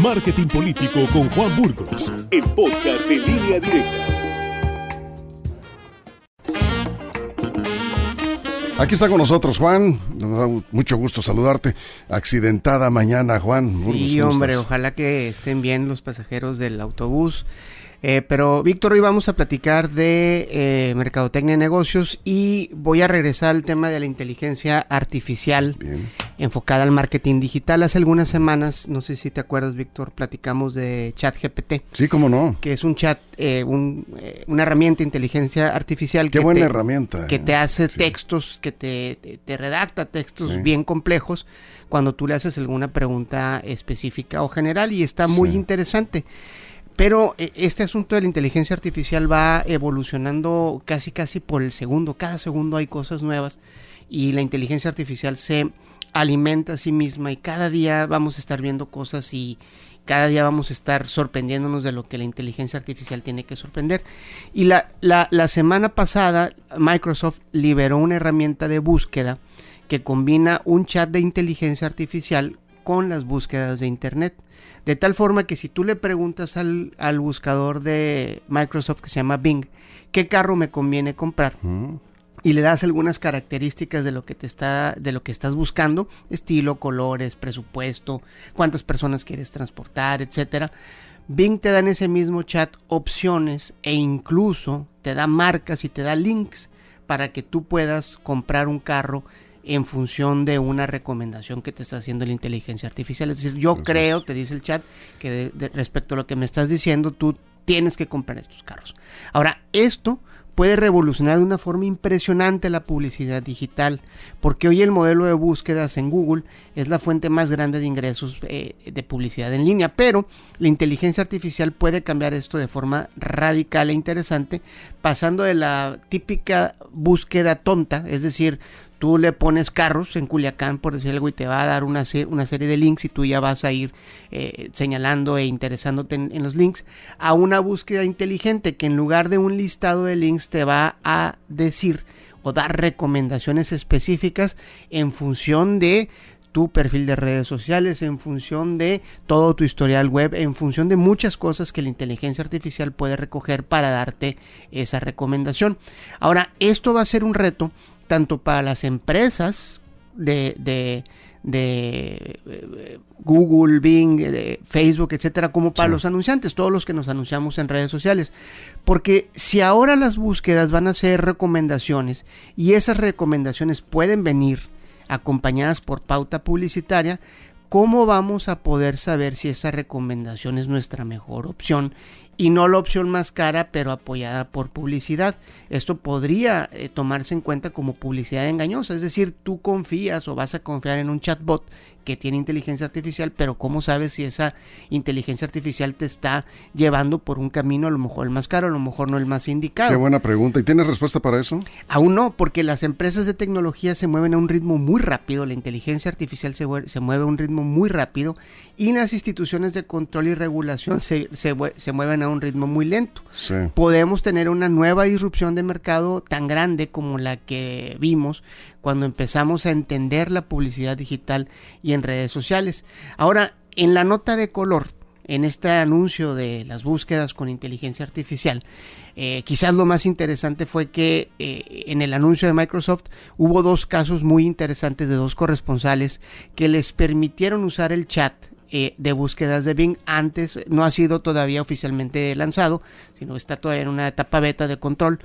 Marketing Político con Juan Burgos, el podcast de línea directa. Aquí está con nosotros Juan, nos da mucho gusto saludarte. Accidentada mañana, Juan. Sí, hombre, ojalá que estén bien los pasajeros del autobús. Eh, pero Víctor, hoy vamos a platicar de eh, mercadotecnia de negocios y voy a regresar al tema de la inteligencia artificial enfocada al marketing digital. Hace algunas semanas, no sé si te acuerdas, Víctor, platicamos de ChatGPT. Sí, cómo no. Que es un chat, eh, un, una herramienta de inteligencia artificial. Qué buena herramienta. Que te hace textos, que te, te, redacta textos bien complejos cuando tú le haces alguna pregunta específica o general y está muy interesante. Pero eh, este asunto de la inteligencia artificial va evolucionando casi casi por el segundo. Cada segundo hay cosas nuevas y la inteligencia artificial se alimenta a sí misma y cada día vamos a estar viendo cosas y cada día vamos a estar sorprendiéndonos de lo que la inteligencia artificial tiene que sorprender. Y la, la, la semana pasada Microsoft liberó una herramienta de búsqueda que combina un chat de inteligencia artificial con las búsquedas de Internet. De tal forma que si tú le preguntas al, al buscador de Microsoft que se llama Bing, ¿qué carro me conviene comprar? Mm. Y le das algunas características de lo que te está, de lo que estás buscando, estilo, colores, presupuesto, cuántas personas quieres transportar, etcétera. Bing te da en ese mismo chat opciones e incluso te da marcas y te da links para que tú puedas comprar un carro en función de una recomendación que te está haciendo la inteligencia artificial. Es decir, yo creo, te dice el chat, que respecto a lo que me estás diciendo, tú tienes que comprar estos carros. Ahora, esto puede revolucionar de una forma impresionante la publicidad digital, porque hoy el modelo de búsquedas en Google es la fuente más grande de ingresos eh, de publicidad en línea, pero la inteligencia artificial puede cambiar esto de forma radical e interesante, pasando de la típica búsqueda tonta, es decir, tú le pones carros en Culiacán, por decir algo, y te va a dar una, serie de links y tú ya vas a ir eh, señalando e interesándote en, los links, a una búsqueda inteligente que en lugar de un listado de links te va a decir o dar recomendaciones específicas en función de tu perfil de redes sociales, en función de todo tu historial web, en función de muchas cosas que la inteligencia artificial puede recoger para darte esa recomendación. Ahora, esto va a ser un reto tanto para las empresas de, de, eh, Google, Bing, de Facebook, etcétera, como para los anunciantes, todos los que nos anunciamos en redes sociales. Porque si ahora las búsquedas van a ser recomendaciones y esas recomendaciones pueden venir acompañadas por pauta publicitaria, ¿cómo vamos a poder saber si esa recomendación es nuestra mejor opción y no la opción más cara pero apoyada por publicidad. Esto podría eh, tomarse en cuenta como publicidad engañosa, es decir, tú confías o vas a confiar en un chatbot que tiene inteligencia artificial, pero ¿cómo sabes si esa inteligencia artificial te está llevando por un camino a lo mejor el más caro, a lo mejor no el más indicado? Qué buena pregunta. ¿Y tienes respuesta para eso? Aún no, porque las empresas de tecnología se mueven a un ritmo muy rápido, la inteligencia artificial se, se mueve a un ritmo muy rápido y las instituciones de control y regulación se, se, se mueven a un ritmo muy lento. Podemos tener una nueva disrupción de mercado tan grande como la que vimos cuando empezamos a entender la publicidad digital y en redes sociales. Ahora, en la nota de color, en este anuncio de las búsquedas con inteligencia artificial, eh, quizás lo más interesante fue que eh, en el anuncio de Microsoft hubo dos casos muy interesantes de dos corresponsales que les permitieron usar el chat eh, de búsquedas de Bing. Antes no ha sido todavía oficialmente lanzado, sino está todavía en una etapa beta de control.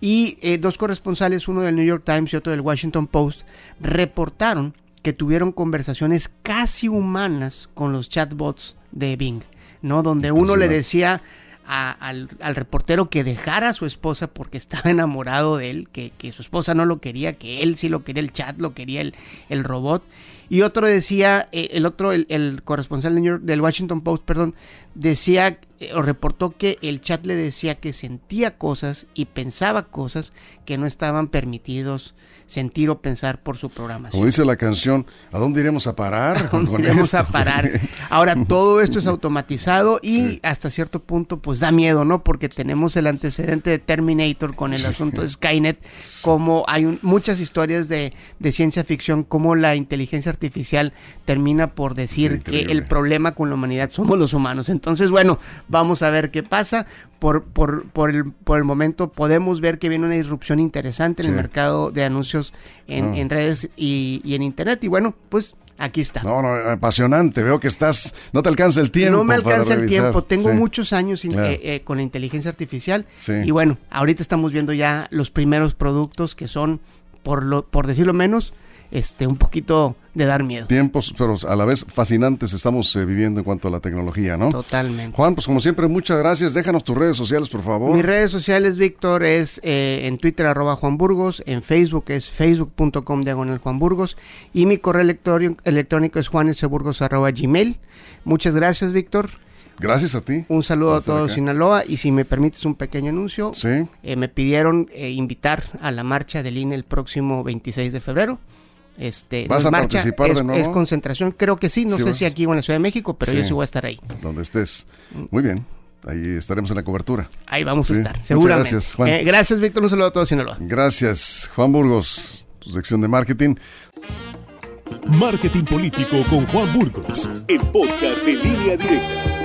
Y eh, dos corresponsales, uno del New York Times y otro del Washington Post, reportaron que tuvieron conversaciones casi humanas con los chatbots de Bing, ¿no? Donde uno le decía al, reportero que dejara a su esposa porque estaba enamorado de él, que, que, su esposa no lo quería, que él sí lo quería, el chat lo quería, el, el robot. Y otro decía, eh, el otro, el, corresponsal del Washington Post, perdón, decía eh, o reportó que el chat le decía que sentía cosas y pensaba cosas que no estaban permitidos sentir o pensar por su programación. Como dice la canción, ¿a dónde iremos a parar? ¿A dónde iremos a parar? Ahora, todo esto es automatizado y hasta cierto punto pues da miedo, ¿no? Porque tenemos el antecedente de Terminator con el asunto de Skynet, como hay muchas historias de, de ciencia ficción, como la inteligencia artificial artificial termina por decir que el problema con la humanidad somos los humanos. Entonces, bueno, vamos a ver qué pasa. Por, por, por, el, por el momento podemos ver que viene una disrupción interesante en el mercado de anuncios en, en redes y, y en Internet. Y bueno, pues Aquí está. No, no, apasionante. Veo que estás. No te alcanza el tiempo. No me alcanza el tiempo. Tengo muchos años eh, eh, con la inteligencia artificial. Y bueno, ahorita estamos viendo ya los primeros productos que son, por, lo, por decirlo menos, este, un poquito de dar miedo. Tiempos, pero a la vez fascinantes estamos eh, viviendo en cuanto a la tecnología, ¿no? Totalmente. Juan, pues como siempre, muchas gracias. Déjanos tus redes sociales, por favor. Mis redes sociales, Víctor, es eh, en Twitter, arroba Juan Burgos, en Facebook es facebook.com diagonal Juan Burgos, y mi correo electrónico es juaneseburgos arroba gmail. Muchas gracias, Víctor. Gracias a ti. Un saludo a todos Sinaloa y si me permites un pequeño anuncio, ¿Sí? Eh, me pidieron invitar a la marcha del INE el próximo 26 de febrero. Este, ¿Vas a participar es, de nuevo? Es concentración, creo que sí, no sé si aquí o en la Ciudad de México, pero yo sí voy a estar ahí. Donde estés. Muy bien. Ahí estaremos en la cobertura. Ahí vamos a estar, seguramente. gracias, Juan. Eh, gracias, Víctor. Un saludo a todos Sinaloa. Gracias, Juan Burgos, tu sección de marketing. Marketing político con Juan Burgos, el podcast de línea directa.